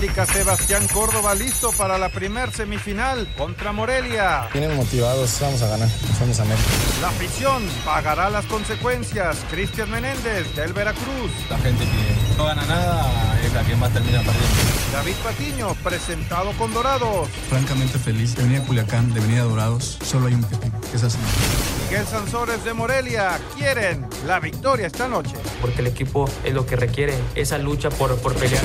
América, Sebastián Córdoba listo para la primer semifinal contra Morelia. Vienen motivados, vamos a ganar, somos América. La afición pagará las consecuencias. Cristian Menéndez del Veracruz. La gente que no gana nada es la que más termina perdiendo. David Patiño, presentado con Dorados. Francamente feliz de venir a Culiacán, de venir a Dorados. Solo hay un objetivo, que es así. Miguel Sansores de Morelia quieren la victoria esta noche. Porque el equipo es lo que requiere, esa lucha por, por pelear.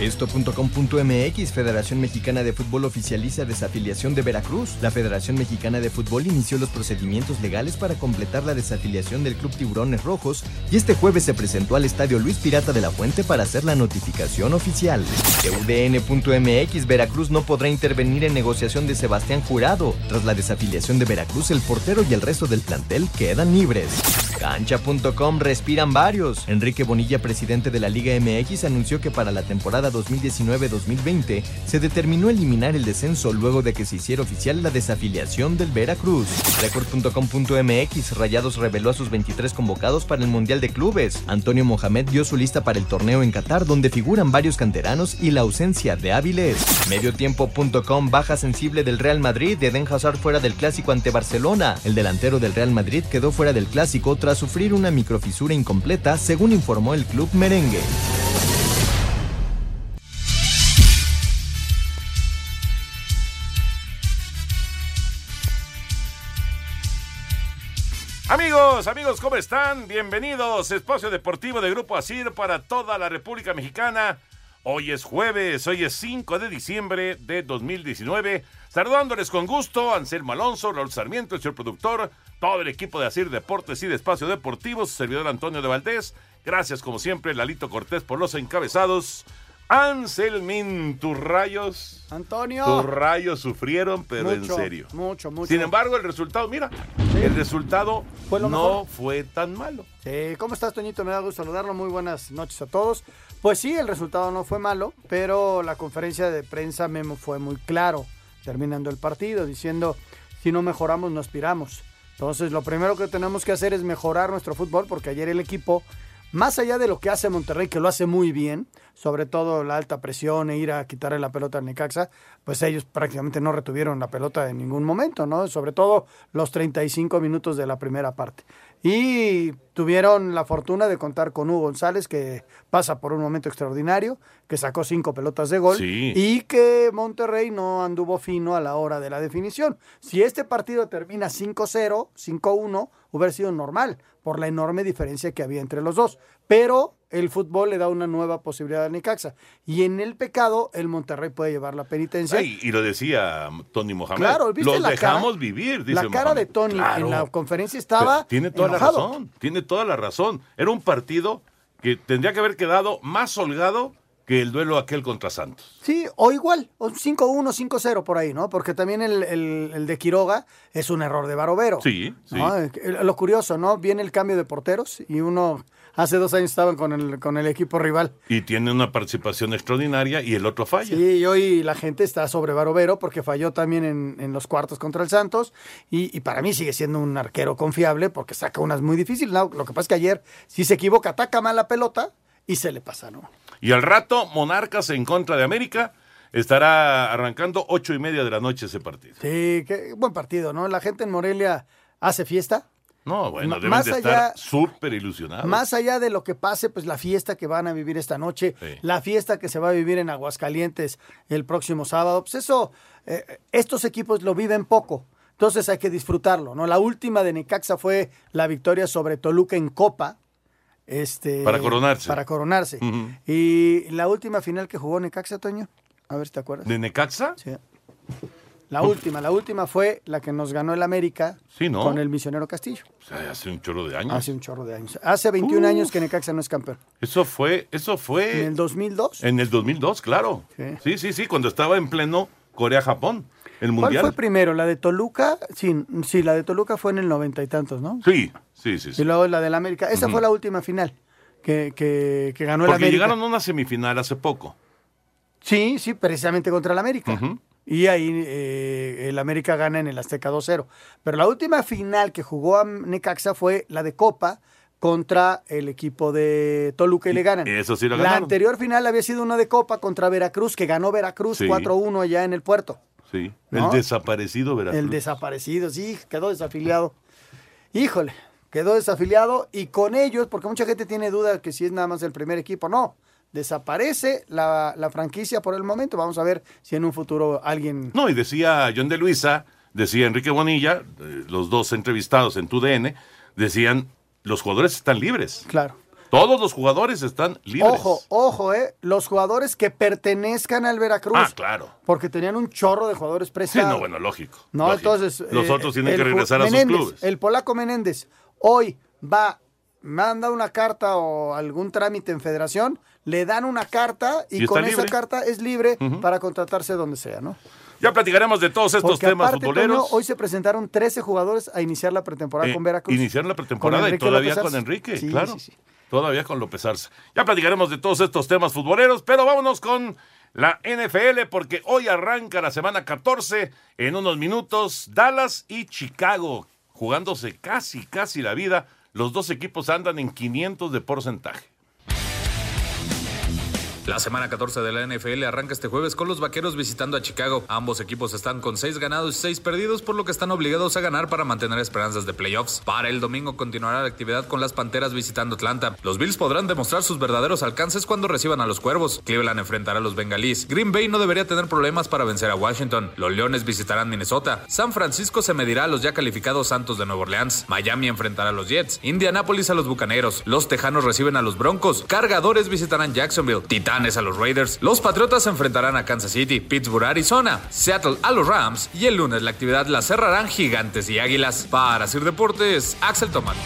Esto.com.mx Federación Mexicana de Fútbol oficializa desafiliación de Veracruz. La Federación Mexicana de Fútbol inició los procedimientos legales para completar la desafiliación del Club Tiburones Rojos y este jueves se presentó al Estadio Luis Pirata de la Fuente para hacer la notificación oficial. UDN.mx Veracruz no podrá intervenir en negociación de Sebastián Jurado. Tras la desafiliación de Veracruz, el portero y el resto del plantel quedan libres. Cancha.com respiran varios. Enrique Bonilla, presidente de la Liga MX, anunció que para la temporada 2019-2020 se determinó eliminar el descenso luego de que se hiciera oficial la desafiliación del Veracruz. Record.com.mx Rayados reveló a sus 23 convocados para el Mundial de Clubes. Antonio Mohamed dio su lista para el torneo en Qatar donde figuran varios canteranos y la ausencia de hábiles. Mediotiempo.com baja sensible del Real Madrid de Eden Hazard fuera del clásico ante Barcelona. El delantero del Real Madrid quedó fuera del clásico tras sufrir una microfisura incompleta según informó el club merengue. Amigos, amigos, ¿cómo están? Bienvenidos. Espacio Deportivo de Grupo Asir para toda la República Mexicana. Hoy es jueves, hoy es 5 de diciembre de 2019. Saludándoles con gusto, Anselmo Alonso, Raúl Sarmiento, el señor productor, todo el equipo de Asir Deportes y de Espacio Deportivo, su servidor Antonio de Valdés. Gracias, como siempre, Lalito Cortés por los encabezados. Anselmin, tus rayos. Antonio. Tus rayos sufrieron, pero en serio. Mucho, mucho. Sin embargo, el resultado, mira, el resultado ¿Fue lo no mejor? fue tan malo. Sí, ¿cómo estás, Toñito? Me da gusto saludarlo. Muy buenas noches a todos. Pues sí, el resultado no fue malo, pero la conferencia de prensa Memo fue muy claro, terminando el partido, diciendo, si no mejoramos, no aspiramos. Entonces, lo primero que tenemos que hacer es mejorar nuestro fútbol, porque ayer el equipo, más allá de lo que hace Monterrey, que lo hace muy bien, sobre todo la alta presión e ir a quitarle la pelota al Necaxa, pues ellos prácticamente no retuvieron la pelota en ningún momento, ¿no? Sobre todo los 35 minutos de la primera parte. Y tuvieron la fortuna de contar con Hugo González, que pasa por un momento extraordinario, que sacó cinco pelotas de gol Sí. y que Monterrey no anduvo fino a la hora de la definición. Si este partido termina 5-0, 5-1, hubiera sido normal por la enorme diferencia que había entre los dos. Pero el fútbol le da una nueva posibilidad al Necaxa. Y en el pecado, el Monterrey puede llevar la penitencia. Ay, y lo decía Tony Mohamed. Claro, ¿viste Los la dejamos cara? vivir, dice La cara de. Tony Claro. en la conferencia Pero estaba tiene toda enojado. la razón, tiene toda la razón. Era un partido que tendría que haber quedado más holgado que el duelo aquel contra Santos. Sí, o igual, o 5-1, 5-0 por ahí, ¿no? Porque también el, el- el de Quiroga es un error de Barovero. Sí, sí. ¿no? Eh, Lo curioso, ¿no? Viene el cambio de porteros y uno hace dos años estaban con el, con el equipo rival. Y tiene una participación extraordinaria y el otro falla. Sí, y hoy la gente está sobre Barovero porque falló también en, en los cuartos contra el Santos y, y para mí sigue siendo un arquero confiable porque saca unas muy difíciles. ¿no? Lo que pasa es que ayer, si se equivoca, ataca mal la pelota y se le pasa, ¿no? Y al rato, Monarcas en contra de América. estará arrancando ocho y media de la noche ese partido. Sí, qué buen partido, ¿no? La gente en Morelia hace fiesta. No, bueno, deben más de allá- estar súper ilusionados. Más allá de lo que pase, pues la fiesta que van a vivir esta noche, Sí. la fiesta que se va a vivir en Aguascalientes el próximo sábado, pues eso, eh, estos equipos lo viven poco. Entonces hay que disfrutarlo, ¿no? La última de Necaxa fue la victoria sobre Toluca en Copa. Este, Para coronarse. Para coronarse. Y la última final que jugó Necaxa, Toño, a ver si te acuerdas. ¿De Necaxa? Sí. La última, la última fue la que nos ganó el América Sí, ¿no? con el misionero Castillo. O sea, hace un chorro de años. Hace un chorro de años. Hace 21 años que Necaxa no es campeón. Eso fue, eso fue En el 2002. en el 2002, claro. Sí. Sí, sí, sí, cuando estaba en pleno Corea-Japón, el ¿Cuál fue primero? ¿La de Toluca? Sí, sí, la de Toluca fue en el noventa y tantos, ¿no? Sí, sí, sí. sí. Y luego la del América. Esa fue la última final que, que, que ganó el Porque América. llegaron a una semifinal hace poco. Sí, sí, precisamente contra el América. Y ahí eh, el América gana en el Azteca 2-0. Pero la última final que jugó a Necaxa fue la de Copa contra el equipo de Toluca y le ganan. Eso sí lo La ganaron. anterior final había sido una de Copa contra Veracruz, que ganó Veracruz Sí. 4-1 allá en el puerto. Sí. ¿No? El desaparecido Veracruz. El desaparecido, sí, quedó desafiliado. Híjole, quedó desafiliado y con ellos, porque mucha gente tiene duda que si es nada más el primer equipo, no. Desaparece la, la franquicia por el momento. Vamos a ver si en un futuro alguien. No, y decía John de Luisa, decía Enrique Bonilla, eh, los dos entrevistados en TUDN, decían, los jugadores están libres. Claro. Todos los jugadores están libres. Ojo, ojo, eh. Los jugadores que pertenezcan al Veracruz. Ah, claro. Porque tenían un chorro de jugadores Sí, prestados. no, bueno, lógico. No, lógico. entonces. Los eh, otros tienen el que regresar a sus clubes. El polaco Menéndez hoy va, manda una carta o algún trámite en federación, le dan una carta y, con esa libre. carta es libre para contratarse donde sea, ¿no? Ya platicaremos de todos estos Porque temas aparte, futboleros. Toño, hoy se presentaron 13 jugadores a iniciar la pretemporada Eh, con Veracruz. Iniciaron la pretemporada y todavía López con. Enrique, Sí, claro. sí, sí. Todavía con López Arce. Ya platicaremos de todos estos temas futboleros, pero vámonos con la NFL porque hoy arranca la semana 14 en unos minutos Dallas y Chicago jugándose casi casi la vida. Los dos equipos andan en 500 de porcentaje. La semana 14 de la NFL arranca este jueves con los vaqueros visitando a Chicago. Ambos equipos están con 6 ganados y 6 perdidos, por lo que están obligados a ganar para mantener esperanzas de playoffs. Para el domingo continuará la actividad con las panteras visitando Atlanta. Los Bills podrán demostrar sus verdaderos alcances cuando reciban a los cuervos. Cleveland enfrentará a los bengalíes. Green Bay no debería tener problemas para vencer a Washington. Los leones visitarán Minnesota. San Francisco se medirá a los ya calificados Santos de Nueva Orleans. Miami enfrentará a los Jets. Indianapolis a los Bucaneros. Los Tejanos reciben a los Broncos. Cargadores visitarán Jacksonville. Titanes a los Raiders. Los Patriotas se enfrentarán a Kansas City. Pittsburgh Arizona. Seattle a los Rams. Y el lunes la actividad la cerrarán Gigantes y Águilas. Para Sir Deportes, Axel Toman.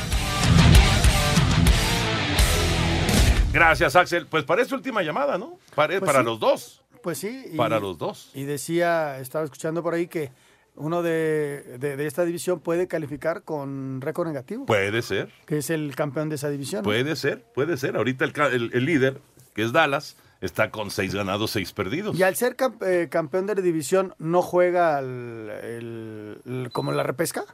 Gracias, Axel. Pues para esta última llamada, ¿no? Para, Pues para sí. los dos. Pues sí. y- Para los dos. Y decía, estaba escuchando por ahí que uno de, de- de esta división puede calificar con récord negativo, Puede ser. que es el campeón de esa división. ¿no? Puede ser, puede ser. Ahorita el- el líder, que es Dallas, está con seis ganados, seis perdidos. Y al ser eh, campeón de la división, ¿no juega el- el- el- como la repesca?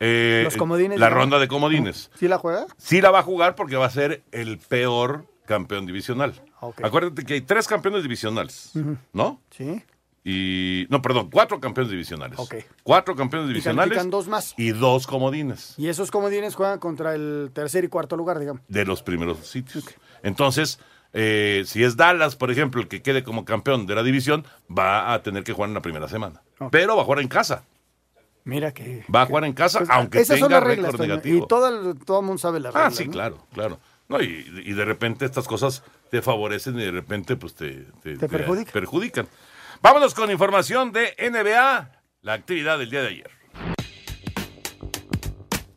Eh, los comodines, La ronda de comodines. ¿Sí la juega? Sí la va a jugar porque va a ser el peor campeón divisional. Ok. Acuérdate que hay tres campeones divisionales. ¿no? Sí. Y. No, perdón, cuatro campeones divisionales. Ok. Cuatro campeones Y divisionales. califican dos más. Y dos comodines Y esos comodines juegan contra el tercer y cuarto lugar, digamos. de los primeros sitios. Entonces, eh, si es Dallas, por ejemplo, el que quede como campeón de la división, va a tener que jugar en la primera semana. Pero va a jugar en casa. Mira que... Va a jugar en casa, Pues, aunque esas son tenga las reglas, récord Toño, negativo. Y todo el, todo el mundo sabe las Ah, reglas. sí, ¿no? claro, claro. No, y, y de repente estas cosas te favorecen y de repente pues te, Te perjudican. perjudican. Vámonos con información de NBA, la actividad del día de ayer.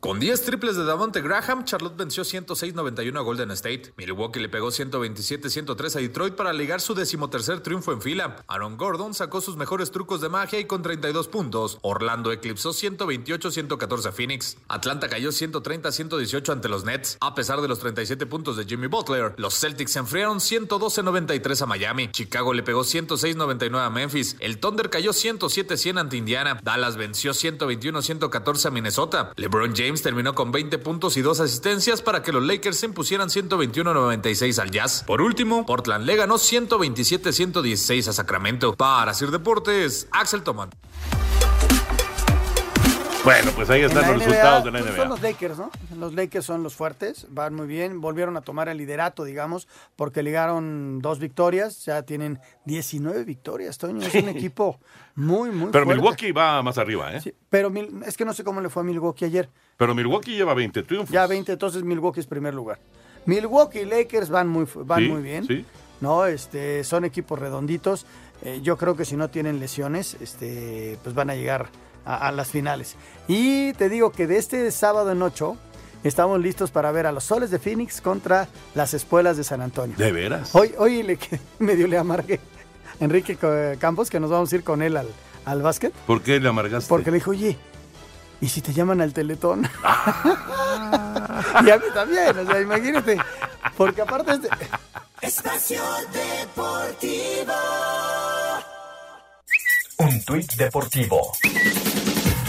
Con 10 triples de Davonte Graham, Charlotte venció 106-91 a Golden State. Milwaukee le pegó 127-103 a Detroit para ligar su decimotercer triunfo en fila. Aaron Gordon sacó sus mejores trucos de magia y con 32 puntos. Orlando eclipsó 128-114 a Phoenix. Atlanta cayó 130-118 ante los Nets. A pesar de los 37 puntos de Jimmy Butler, los Celtics se enfriaron 112-93 a Miami. Chicago le pegó 106-99 a Memphis. El Thunder cayó 107-100 ante Indiana. Dallas venció 121-114 a Minnesota. LeBron James James terminó con 20 puntos y dos asistencias para que los Lakers se impusieran 121-96 al Jazz. Por último, Portland le ganó 127-116 a Sacramento. Para Sir Deportes, Axel Toman. Bueno, pues ahí están los resultados de la pues, NBA. Son los Lakers, ¿no? Los Lakers son los fuertes, van muy bien, volvieron a tomar el liderato, digamos, porque ligaron dos victorias, ya tienen 19 victorias, Toño, es un equipo muy, muy Pero fuerte. Milwaukee va más arriba, ¿eh? Sí, pero Mil- es que no sé cómo le fue a Milwaukee ayer. Pero Milwaukee lleva 20 triunfos. Ya 20, entonces Milwaukee es primer lugar. Milwaukee y Lakers van muy, van Sí, muy bien. sí. No, este, son equipos redonditos. Eh, yo creo que si no tienen lesiones, este, pues van a llegar a, a las finales. Y te digo que de este sábado en 8 estamos listos para ver a los Soles de Phoenix contra las Espuelas de San Antonio. ¿De veras? Hoy, hoy le, que- medio le amargué a Enrique Campos que nos vamos a ir con él al, al básquet. ¿Por qué le amargaste? Porque le dijo, oye, ¿y si te llaman al teletón? y a mí también, o sea, imagínate. Porque aparte es de- Espacio Deportivo. Un tuit deportivo.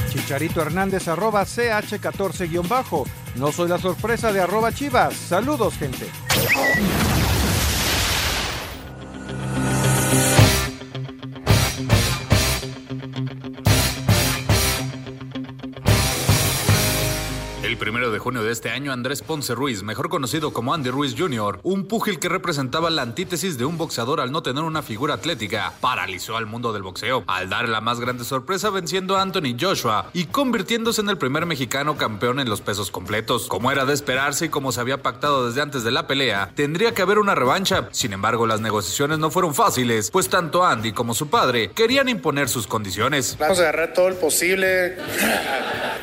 Chicharito Hernández arroba CH14 guion bajo. No soy la sorpresa de arroba Chivas. Saludos, gente. Primero de junio de este año, Andrés Ponce Ruiz, mejor conocido como Andy Ruiz Jr., un púgil que representaba la antítesis de un boxeador al no tener una figura atlética, paralizó al mundo del boxeo, al dar la más grande sorpresa venciendo a Anthony Joshua y convirtiéndose en el primer mexicano campeón en los pesos completos. Como era de esperarse y como se había pactado desde antes de la pelea, tendría que haber una revancha. Sin embargo, las negociaciones no fueron fáciles, pues tanto Andy como su padre querían imponer sus condiciones. Vamos a agarrar todo el posible.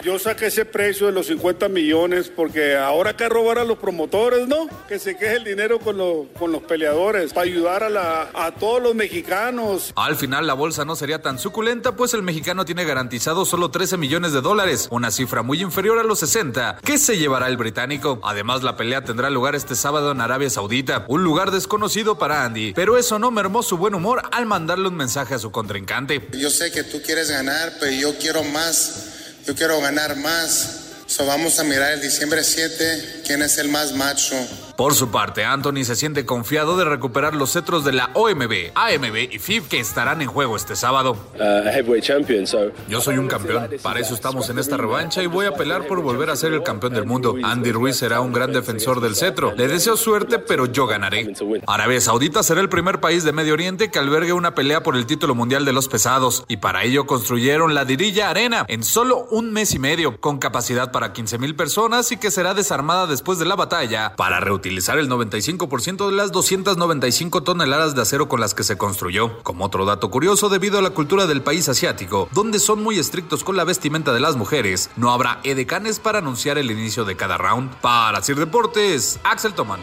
Yo saqué ese precio de los 50 millones porque ahora que robar a los promotores, ¿no? Que se queje el dinero con, los- con los peleadores para ayudar a, la, a todos los mexicanos. Al final la bolsa no sería tan suculenta, pues el mexicano tiene garantizado solo 13 millones de dólares, una cifra muy inferior a los 60 que se llevará el británico. Además, la pelea tendrá lugar este sábado en Arabia Saudita, un lugar desconocido para Andy, pero eso no mermó su buen humor al mandarle un mensaje a su contrincante. Yo sé que tú quieres ganar, pero yo quiero más. Yo quiero ganar más. So vamos a mirar el diciembre 7 quién es el más macho. Por su parte, Anthony se siente confiado de recuperar los cetros de la OMB, AMB y FIB que estarán en juego este sábado. Yo soy un campeón, para eso estamos en esta revancha y voy a pelear por volver a ser el campeón del mundo. Andy Ruiz será un gran defensor del cetro. Le deseo suerte, pero yo ganaré. Arabia Saudita será el primer país de Medio Oriente que albergue una pelea por el título mundial de los pesados y para ello construyeron la Dirilla Arena en solo un mes y medio, con capacidad para 15 mil personas y que será desarmada después de la batalla para reutilizar el 95% de las 295 toneladas de acero con las que se construyó. Como otro dato curioso, debido a la cultura del país asiático, donde son muy estrictos con la vestimenta de las mujeres, no habrá edecanes para anunciar el inicio de cada round. Para Sir Deportes, Axel Toman.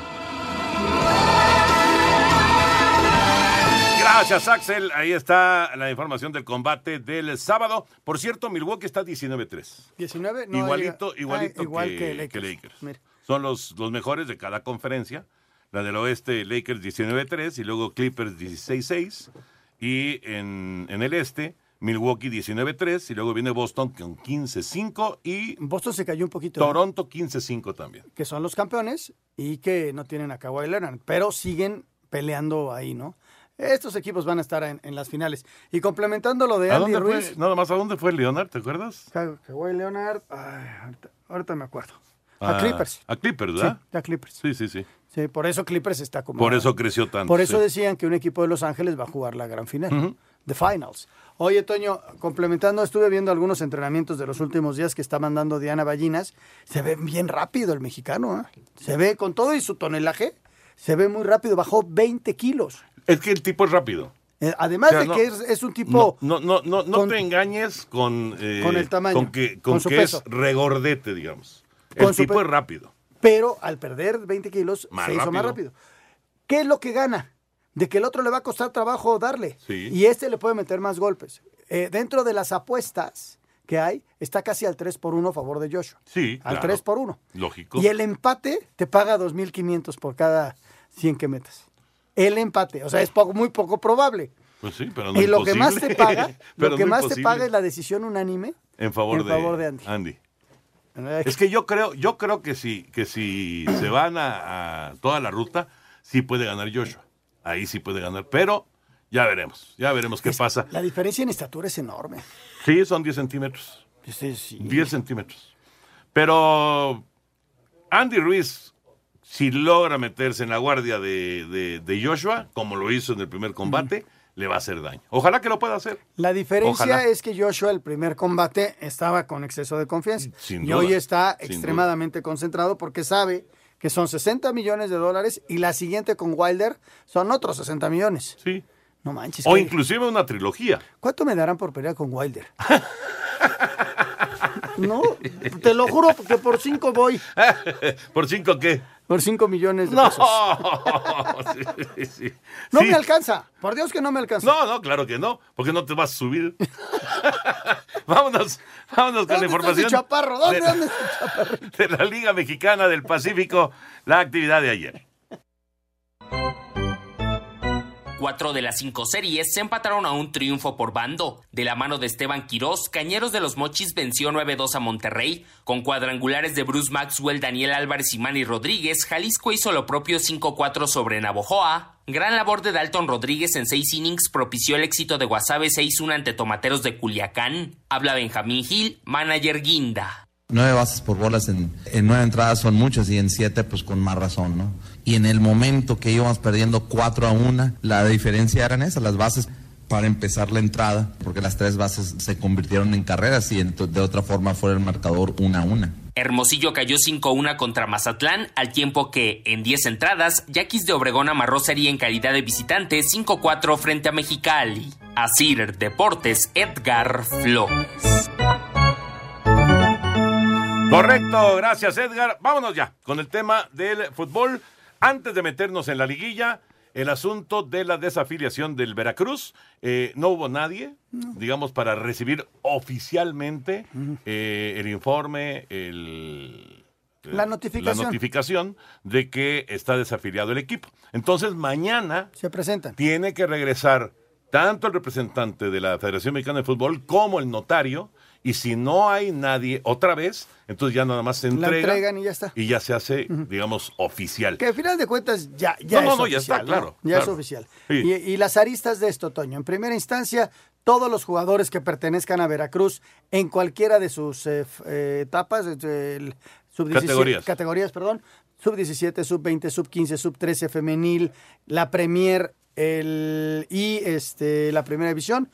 Gracias, Axel. Ahí está la información del combate del sábado. Por cierto, Milwaukee está 19-3. 19, no, igualito, igualito ah, igual que, que que Lakers. Lakers. Mira. Son los, los mejores de cada conferencia. La del oeste, Lakers 19-3 y luego Clippers 16-6. Y en, en el este, Milwaukee 19-3 y luego viene Boston con 15-5 y Boston se cayó un poquito. ¿eh? Toronto 15-5 también. que son los campeones y que no tienen a Kawhi Leonard, pero siguen peleando ahí, ¿no? Estos equipos van a estar en, en las finales. Y complementando lo de ¿A Andy dónde Ruiz, fue? Nada más, ¿a dónde fue Leonard? ¿Te acuerdas? Ka- Kawhi Leonard, ay, ahorita, ahorita me acuerdo. A Clippers. A Clippers, ¿verdad? Sí, a Clippers. Sí, sí, sí. Sí, por eso Clippers está como... Por eso creció tanto. Por eso sí. decían que un equipo de Los Ángeles va a jugar la gran final, The Finals. Oye, Toño, complementando, estuve viendo algunos entrenamientos de los últimos días que está mandando Diana Ballinas. Se ve bien rápido el mexicano, ¿eh? Se ve con todo y su tonelaje, se ve muy rápido, bajó 20 kilos. Es que el tipo es rápido. Eh, además O sea, de no- que es, es un tipo... No, no, no, no con- te engañes con, eh, Con el tamaño, Con que, con con su que peso. es regordete, digamos. El tipo es rápido. Pero al perder 20 kilos, Más se hizo más rápido. rápido. ¿Qué es lo que gana? De que el otro le va a costar trabajo darle. Sí. Y este le puede meter más golpes. Eh, dentro de las apuestas que hay, está casi al 3 por 1 a favor de Joshua. Sí, Al claro. 3 por 1. Lógico. Y el empate te paga 2.500 por cada 100 que metas. El empate. O sea, es poco, muy poco probable. Pues sí, pero no y lo que más te imposible. paga, lo que no más te imposible. paga es la decisión unánime En favor, en favor de Andy. Andy. Es que yo creo, yo creo que si, que si se van a, a toda la ruta, sí puede ganar Joshua. Ahí sí puede ganar, pero ya veremos, ya veremos qué pasa. La diferencia en estatura es enorme. Sí, son 10 centímetros. Sí, sí. 10 centímetros. Pero Andy Ruiz, si logra meterse en la guardia de, de- de Joshua, como lo hizo en el primer combate, le va a hacer daño. Ojalá que lo pueda hacer. La diferencia Ojalá. es que Joshua el primer combate estaba con exceso de confianza Sin y hoy está extremadamente concentrado porque sabe que son 60 millones de dólares y la siguiente con Wilder son otros 60 millones. Sí. No manches. O ¿qué- inclusive una trilogía. ¿Cuánto me darán por pelear con Wilder? no, te lo juro que por cinco voy. ¿Por cinco qué? Por cinco millones de No. pesos. Sí, sí. No Sí. me alcanza. Por Dios que no me alcanza. No, no, claro que no, porque no te vas a subir. vámonos, vámonos con la ¿Dónde está información. ese chaparro? ¿Dónde, de, la- dónde está chaparro? de la Liga Mexicana del Pacífico, la actividad de ayer. Cuatro de las cinco series se empataron a un triunfo por bando. De la mano de Esteban Quirós, Cañeros de los Mochis venció 9-2 a Monterrey. Con cuadrangulares de Bruce Maxwell, Daniel Álvarez y Manny Rodríguez, Jalisco hizo lo propio 5-4 sobre Navojoa. Gran labor de Dalton Rodríguez en seis innings propició el éxito de Guasave 6-1 ante Tomateros de Culiacán. Habla Benjamín Gil, manager Guinda. Nueve bases por bolas en, nueve entradas son muchas y en siete pues con más razón, ¿no? Y en el momento que íbamos perdiendo cuatro a una, la diferencia eran esas, las bases para empezar la entrada, porque las tres bases se convirtieron en carreras y de otra forma fue el marcador una a una. Hermosillo cayó 5-1 contra Mazatlán, al tiempo que, en 10 entradas, Yaquis de Obregón amarró serie en calidad de visitante 5-4 frente a Mexicali. Asir Deportes, Edgar Flores. Correcto, gracias Edgar. Vámonos ya con el tema del fútbol. Antes de meternos en la liguilla, el asunto de la desafiliación del Veracruz. Eh, no hubo nadie, digamos, para recibir oficialmente eh, el informe, el, La notificación. la notificación de que está desafiliado el equipo. Entonces, mañana Se presentan. tiene que regresar tanto el representante de la Federación Mexicana de Fútbol como el notario. Y si no hay nadie otra vez, entonces ya nada más se La entrega entregan y ya está. y ya se hace, digamos, oficial. Que al final de cuentas ya, ya No, no, es no, ya oficial. está, claro, Ya es oficial. Sí. Y, y las aristas de esto, Toño. En primera instancia, todos los jugadores que pertenezcan a Veracruz en cualquiera de sus eh, eh, etapas, eh, el sub-17 Categorías. categorías, perdón, sub-17, sub-20, sub-15, sub-13 femenil, la Premier el, y este, la Primera División,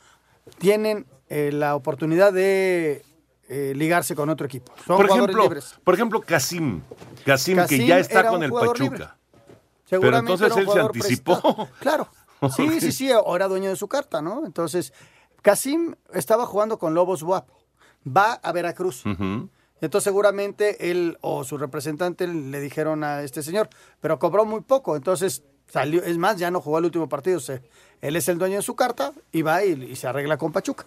tienen eh, la oportunidad de eh, ligarse con otro equipo. Son por ejemplo, libres. por ejemplo, Casim. Casim, que ya está con el Pachuca. Pero entonces él se anticipó. prestado. Claro. Sí, sí, sí, o era dueño de su carta, ¿no? Entonces, Casim estaba jugando con Lobos WAP. Va a Veracruz. Entonces, seguramente él o su representante le dijeron a este señor, pero cobró muy poco. Entonces, salió, es más, ya no jugó el último partido. Se- él es el dueño de su carta y va y, y se arregla con Pachuca.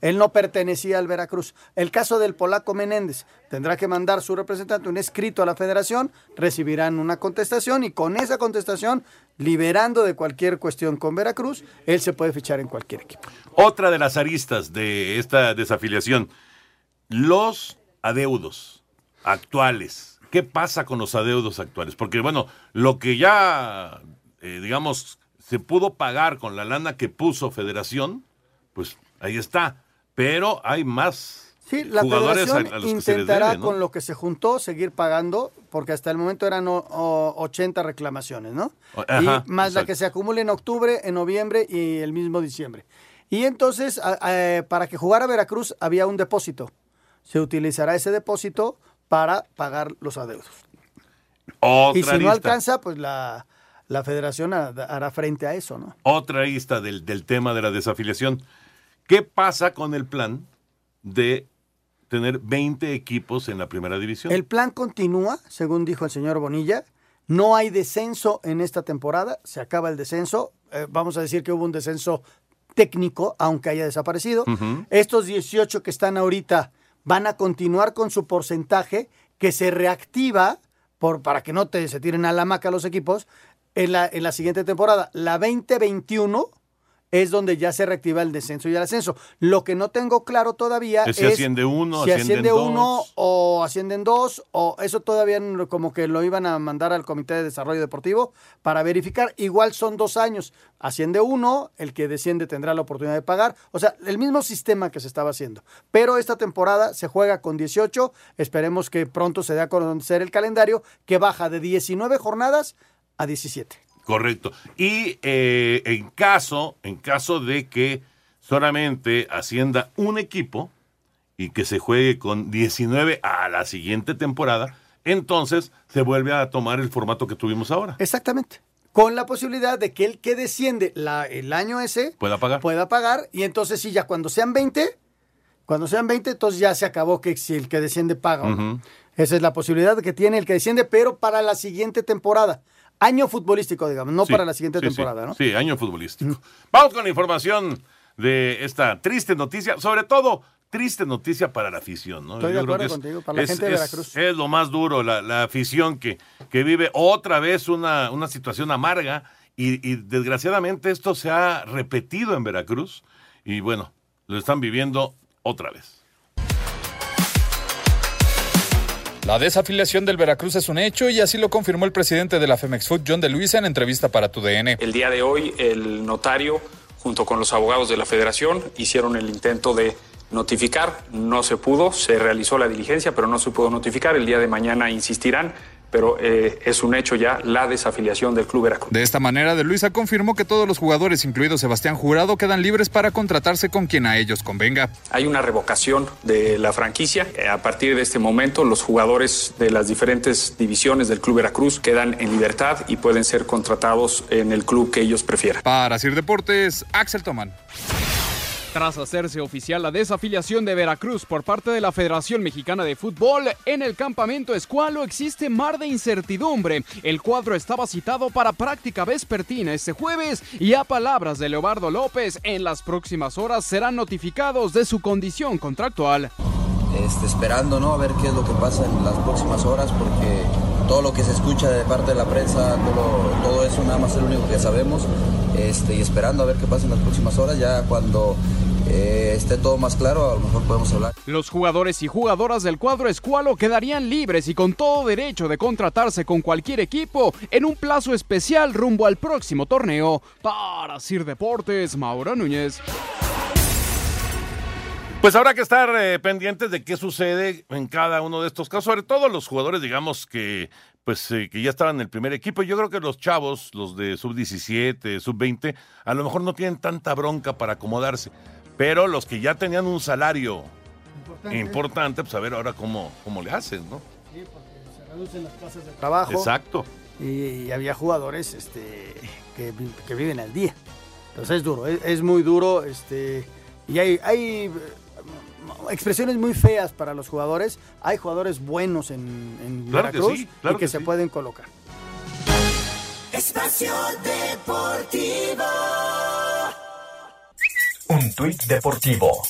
Él no pertenecía al Veracruz. El caso del polaco Menéndez tendrá que mandar su representante un escrito a la federación, recibirán una contestación y con esa contestación, liberando de cualquier cuestión con Veracruz, él se puede fichar en cualquier equipo. Otra de las aristas de esta desafiliación, los adeudos actuales. ¿Qué pasa con los adeudos actuales? Porque, bueno, lo que ya, eh, digamos, se pudo pagar con la lana que puso Federación, pues ahí está. Pero hay más Sí, la jugadores a, federación a los que se les intentará debe, ¿no? con lo que se juntó seguir pagando, porque hasta el momento eran o- o 80 reclamaciones, ¿no? Ajá, y más la que se acumula en octubre, en noviembre y el mismo diciembre. Y entonces, a- a- para que jugara Veracruz había un depósito. Se utilizará ese depósito para pagar los adeudos. Otra y si no alcanza, pues la, la federación ha- hará frente a eso, ¿no? Otra del, del tema de la desafiliación. ¿Qué pasa con el plan de tener 20 equipos en la primera división? El plan continúa, según dijo el señor Bonilla. No hay descenso en esta temporada, se acaba el descenso. Eh, vamos a decir que hubo un descenso técnico, aunque haya desaparecido. Estos 18 que están ahorita van a continuar con su porcentaje que se reactiva por, para que no te, se tiren a la maca los equipos en la, en la siguiente temporada. La 2021 es donde ya se reactiva el descenso y el ascenso. Lo que no tengo claro todavía es si asciende uno, si asciende uno dos. o ascienden dos, o eso todavía como que lo iban a mandar al Comité de Desarrollo Deportivo para verificar. Igual son dos años. Asciende uno, el que desciende tendrá la oportunidad de pagar. O sea, el mismo sistema que se estaba haciendo. Pero esta temporada se juega con 18. Esperemos que pronto se dé a conocer el calendario que baja de 19 jornadas a 17. Correcto. Y eh, en caso, en caso de que solamente ascienda un equipo y que se juegue con 19 a la siguiente temporada, entonces se vuelve a tomar el formato que tuvimos ahora. Exactamente. Con la posibilidad de que el que desciende la- el año ese ¿Pueda pagar? pueda pagar. Y entonces sí, ya cuando sean 20, cuando sean 20, entonces ya se acabó que si el que desciende paga. Esa es la posibilidad que tiene el que desciende, pero para la siguiente temporada. Año futbolístico, digamos, no Sí, para la siguiente sí, temporada. ¿no? Sí, año futbolístico. Vamos con la información de esta triste noticia, sobre todo triste noticia para la afición, ¿no? Estoy de creo acuerdo es- contigo, para la es- gente de es- Veracruz. Es lo más duro, la, la afición que, que vive otra vez una, una situación amarga y, y desgraciadamente esto se ha repetido en Veracruz y bueno, lo están viviendo otra vez. La desafiliación del Veracruz es un hecho y así lo confirmó el presidente de la Femex Food, John de Luisa, en entrevista para tu DN. El día de hoy, el notario, junto con los abogados de la federación, hicieron el intento de notificar. No se pudo, se realizó la diligencia, pero no se pudo notificar. El día de mañana insistirán, pero eh, es un hecho ya la desafiliación del Club Veracruz. De esta manera, de Luisa confirmó que todos los jugadores, incluido Sebastián Jurado, quedan libres para contratarse con quien a ellos convenga. Hay una revocación de la franquicia. A partir de este momento, los jugadores de las diferentes divisiones del Club Veracruz quedan en libertad y pueden ser contratados en el club que ellos prefieran. Para Sir Deportes, Axel Toman. Tras hacerse oficial la desafiliación de Veracruz por parte de la Federación Mexicana de Fútbol, en el campamento Escualo existe mar de incertidumbre. El cuadro estaba citado para práctica vespertina este jueves y a palabras de Leobardo López, en las próximas horas serán notificados de su condición contractual. este, esperando ¿no? a ver qué es lo que pasa en las próximas horas, porque todo lo que se escucha de parte de la prensa, todo, eso nada más es lo único que sabemos, este, y esperando a ver qué pasa en las próximas horas, ya cuando eh, esté todo más claro, a lo mejor podemos hablar. Los jugadores y jugadoras del cuadro Escualo quedarían libres y con todo derecho de contratarse con cualquier equipo en un plazo especial rumbo al próximo torneo. Para Sir Deportes, Mauro Núñez. Pues habrá que estar eh, pendientes de qué sucede en cada uno de estos casos, sobre todo los jugadores, digamos, que pues eh, que ya estaban en el primer equipo. Yo creo que los chavos, los de sub-17, sub-20, a lo mejor no tienen tanta bronca para acomodarse, pero los que ya tenían un salario importante, pues a ver ahora cómo, cómo le hacen, ¿no? Sí, porque se reducen las plazas de trabajo. Exacto. Y, y había jugadores este, que, que viven al día. Entonces es duro, es, es muy duro. Este, y hay, hay eh, expresiones muy feas para los jugadores. Hay jugadores buenos en, en Claro que Veracruz sí, claro y que, que se sí. pueden colocar. Espacio Deportivo. Un tuit deportivo.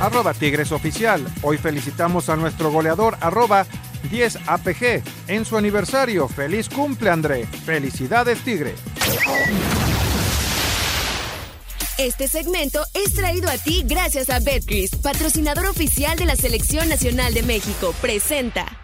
Arroba Tigres Oficial. Hoy felicitamos a nuestro goleador, arroba 10APG, en su aniversario. Feliz cumple, André. Felicidades, Tigre. Este segmento es traído a ti gracias a Betcris, patrocinador oficial de la Selección Nacional de México. Presenta.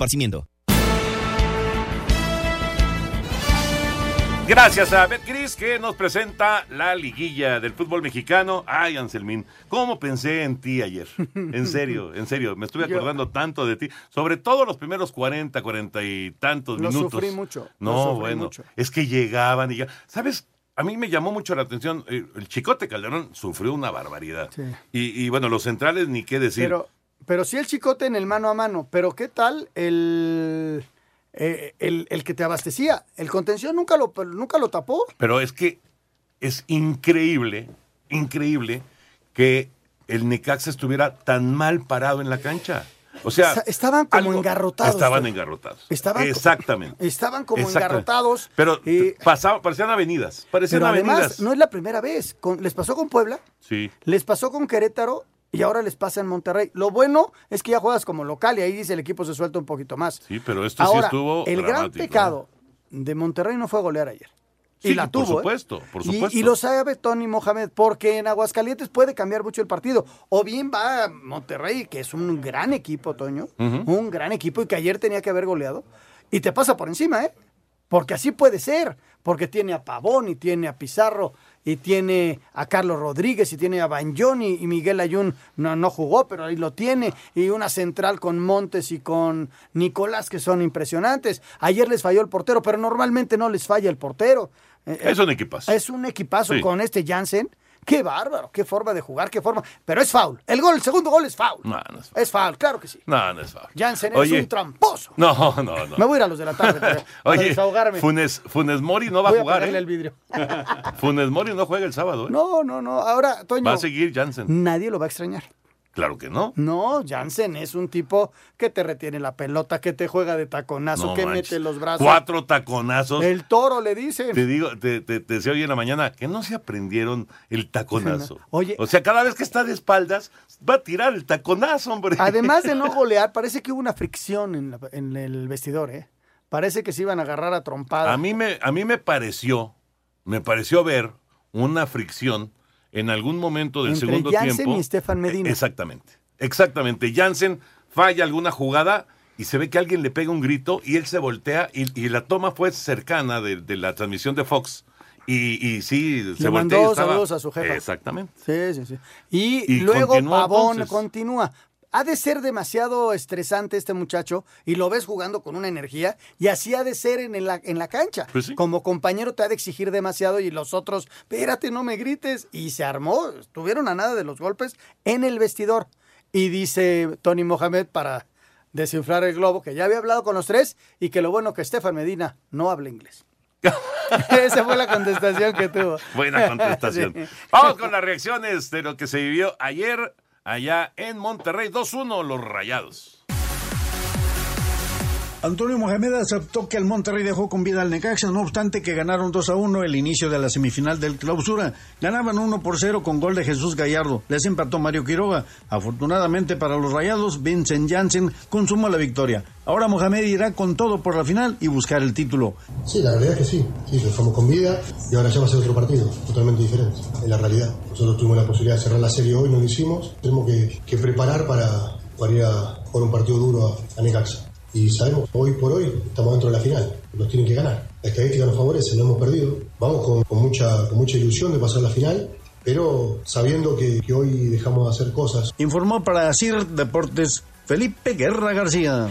esparcimiento. Gracias a Betcris que nos presenta la liguilla del fútbol mexicano. Ay, Anselmín, ¿cómo pensé en ti ayer? En serio, en serio, me estuve Yo- acordando tanto de ti. Sobre todo los primeros 40, 40 y tantos Lo minutos. sufrí mucho, lo No, sufrí bueno, mucho. es que llegaban y ya. ¿Sabes? A mí me llamó mucho la atención. eh, El Chicote Calderón sufrió una barbaridad. Sí. Y, y bueno, los centrales ni qué decir. Pero, pero sí el chicote en el mano a mano. Pero ¿qué tal el, eh, el, el que te abastecía? El contención nunca lo, nunca lo tapó. Pero es que es increíble, increíble que el Necaxa estuviera tan mal parado en la cancha. O sea, Esta- estaban como engarrotados, Estaban engarrotados. Estaban- Exactamente. Estaban como Exactamente. engarrotados. Pero pasaban, parecían avenidas. Parecían Pero avenidas. además, no es la primera vez. Con- les pasó con Puebla, Sí. les pasó con Querétaro y ahora les pasa en Monterrey. Lo bueno es que ya juegas como local y ahí dice el equipo se suelta un poquito más. Sí, pero esto sí estuvo el gran dramático, ¿eh? pecado de Monterrey no fue golear ayer. y Sí, la por tuvo. ¿eh? supuesto, por Y- supuesto. Y, lo sabe Tony Mohamed, porque en Aguascalientes puede cambiar mucho el partido. O bien va a Monterrey, que es un gran equipo, Toño, un gran equipo y que ayer tenía que haber goleado, y te pasa por encima, ¿eh? Porque así puede ser, porque tiene a Pavón y tiene a Pizarro y tiene a Carlos Rodríguez y tiene a Banjoni y Miguel Ayun no, no jugó, pero ahí lo tiene, y una central con Montes y con Nicolás que son impresionantes. Ayer les falló el portero, pero normalmente no les falla el portero. Eh, Es un equipazo. Es un equipazo Sí. con este Jansen. Qué bárbaro, qué forma de jugar, qué forma. Pero es foul. El gol, el segundo gol es foul. No, no es Es foul, claro que sí. No, no es foul. Jansen Oye. es un tramposo. No, no, no. Me voy a ir a los de la tarde para, para Oye, desahogarme. Funes, Funes Mori no va Voy a jugar, pegarle ¿eh? el vidrio. Funes Mori no juega el sábado, ¿eh? No, no, no. Ahora, Toño, Va a seguir Jansen. nadie lo va a extrañar. Claro que no. No, Jansen es un tipo que te retiene la pelota, que te juega de taconazo, No que manches. mete los brazos. Cuatro taconazos. El toro le dicen. Te digo, te, te, te decía hoy en la mañana que no se aprendieron el taconazo. Oye. O sea, cada vez que está de espaldas, va a tirar el taconazo, hombre. Además de no golear, parece que hubo una fricción en, la- en el vestidor, ¿eh? Parece que se iban a agarrar a trompadas. A mí me, a mí me pareció, me pareció ver una fricción en algún momento del Entre segundo Jansen tiempo. y Stefan Medina. Exactamente, exactamente. Jansen falla alguna jugada y se ve que alguien le pega un grito y él se voltea y, y la toma fue cercana de, de la transmisión de Fox. Y, y sí, se Le voltea mandó y estaba- saludos a su jefa. Exactamente. Sí, sí, sí. Y, Y luego Pavón entonces. continúa. Ha de ser demasiado estresante este muchacho y lo ves jugando con una energía y así ha de ser en la, en la cancha. Pues sí. Como compañero te ha de exigir demasiado y los otros, espérate, no me grites. Y se armó, estuvieron a nada de los golpes en el vestidor. Y dice Tony Mohamed para desinflar el globo que ya había hablado con los tres y que lo bueno que Estefan Medina no habla inglés. Esa fue la contestación que tuvo. Buena contestación. Sí. Vamos con las reacciones de lo que se vivió ayer allá en Monterrey. 2-1 los rayados. Antonio Mohamed aceptó que el Monterrey dejó con vida al Necaxa, no obstante que ganaron 2 a 1 el inicio de la semifinal del clausura. Ganaban 1 por 0 con gol de Jesús Gallardo. Les empató Mario Quiroga. Afortunadamente para los rayados, Vincent Janssen consumó la victoria. Ahora Mohamed irá con todo por la final y buscar el título. Sí, la realidad es que sí, sí, dejamos con vida y ahora ya va a ser otro partido, totalmente diferente, es la realidad. Nosotros tuvimos la posibilidad de cerrar la serie hoy, no lo hicimos, tenemos que, preparar para, para ir a jugar un partido duro a, a Necaxa. Y sabemos, hoy por hoy estamos dentro de la final, nos tienen que ganar. La estadística nos favorece, no hemos perdido, vamos con, con mucha, con mucha ilusión de pasar la final, pero sabiendo que, que hoy dejamos de hacer cosas Informó para CIR Deportes Felipe Guerra García.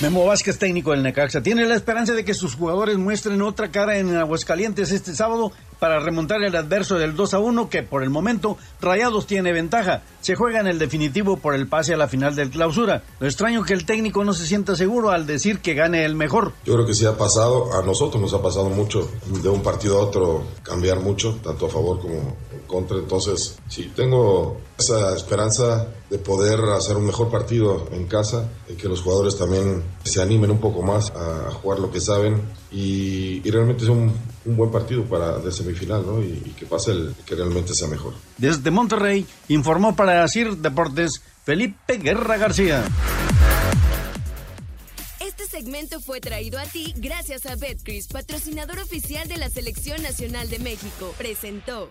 Memo Vázquez, técnico del Necaxa, tiene la esperanza de que sus jugadores muestren otra cara en Aguascalientes este sábado para remontar el adverso del 2 a 1 que por el momento Rayados tiene ventaja. Se juega en el definitivo por el pase a la final del clausura. Lo extraño que el técnico no se sienta seguro al decir que gane el mejor. Yo creo que sí ha pasado, a nosotros nos ha pasado mucho, de un partido a otro cambiar mucho, tanto a favor como en contra. Entonces, sí, tengo esa esperanza de poder hacer un mejor partido en casa, y que los jugadores también se animen un poco más a, jugar lo que saben y, y realmente es un, un buen partido para de semifinal, ¿no? Y, y que pase el que realmente sea mejor. Desde Monterrey informó para CIR Deportes Felipe Guerra García. Este segmento fue traído a ti gracias a Betcris, patrocinador oficial de la Selección Nacional de México. Presentó.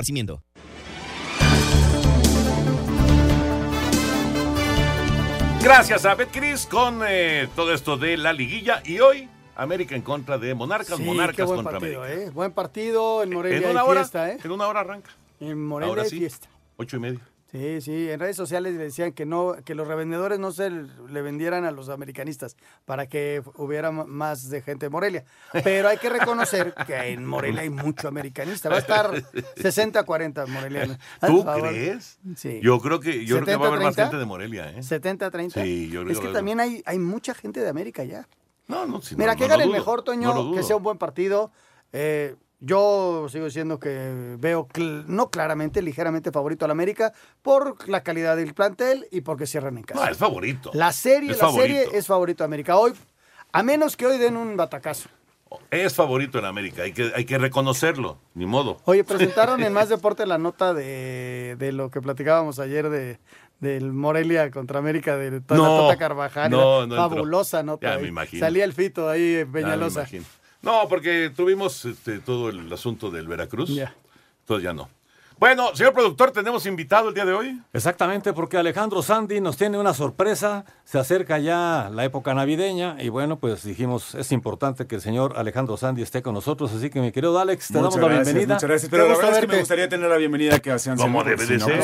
esparcimiento. Gracias a Betcris con eh, todo esto de la liguilla y hoy América en contra de Monarcas, Sí, Monarcas buen contra partido, América. ¿eh? Buen partido en Morelia En hay una hora, fiesta, ¿eh? en una hora arranca. En Morelia Ahora hay sí, fiesta. ocho y media. Sí, sí, en redes sociales le decían que no, que los revendedores no se le vendieran a los americanistas para que hubiera más de gente de Morelia. Pero hay que reconocer que en Morelia hay mucho americanista. Va a estar 60-40 morelianos. ¿Tú crees? Sí. Yo creo que yo creo que va a haber más 70-30. gente de Morelia, ¿eh? 70-30. Sí, yo creo Es que que a haber- también hay, hay mucha gente de América ya. No, no, sí, Mira, no, que no gane el mejor, Toño, que sea un buen partido. Eh, yo sigo diciendo que veo, cl- no claramente, ligeramente favorito al América por la calidad del plantel y porque cierran en casa. No, es favorito. La serie, Es la favorito. serie es favorito a América. Hoy, a menos que hoy den un batacazo. Es favorito en América, hay que, hay que reconocerlo, ni modo. Oye, presentaron en Más Deporte la nota de, de lo que platicábamos ayer de del Morelia contra América de toda No, la Tota Carvajal. no, no entró. Fabulosa nota. Ya me imagino. Salía el fito ahí en Ya me Peñalosa. imagino. No, porque tuvimos este, todo el asunto del Veracruz. Ya. Entonces ya no. Bueno, señor productor, tenemos invitado el día de hoy. Exactamente, porque Alejandro Sandy nos tiene una sorpresa. Se acerca ya la época navideña y bueno, pues dijimos, es importante que el señor Alejandro Sandy esté con nosotros. Así que mi querido Alex, te Muchas damos la gracias, bienvenida. Muchas gracias, pero la verdad es que me gustaría tener la bienvenida que hacían Como debe de ser.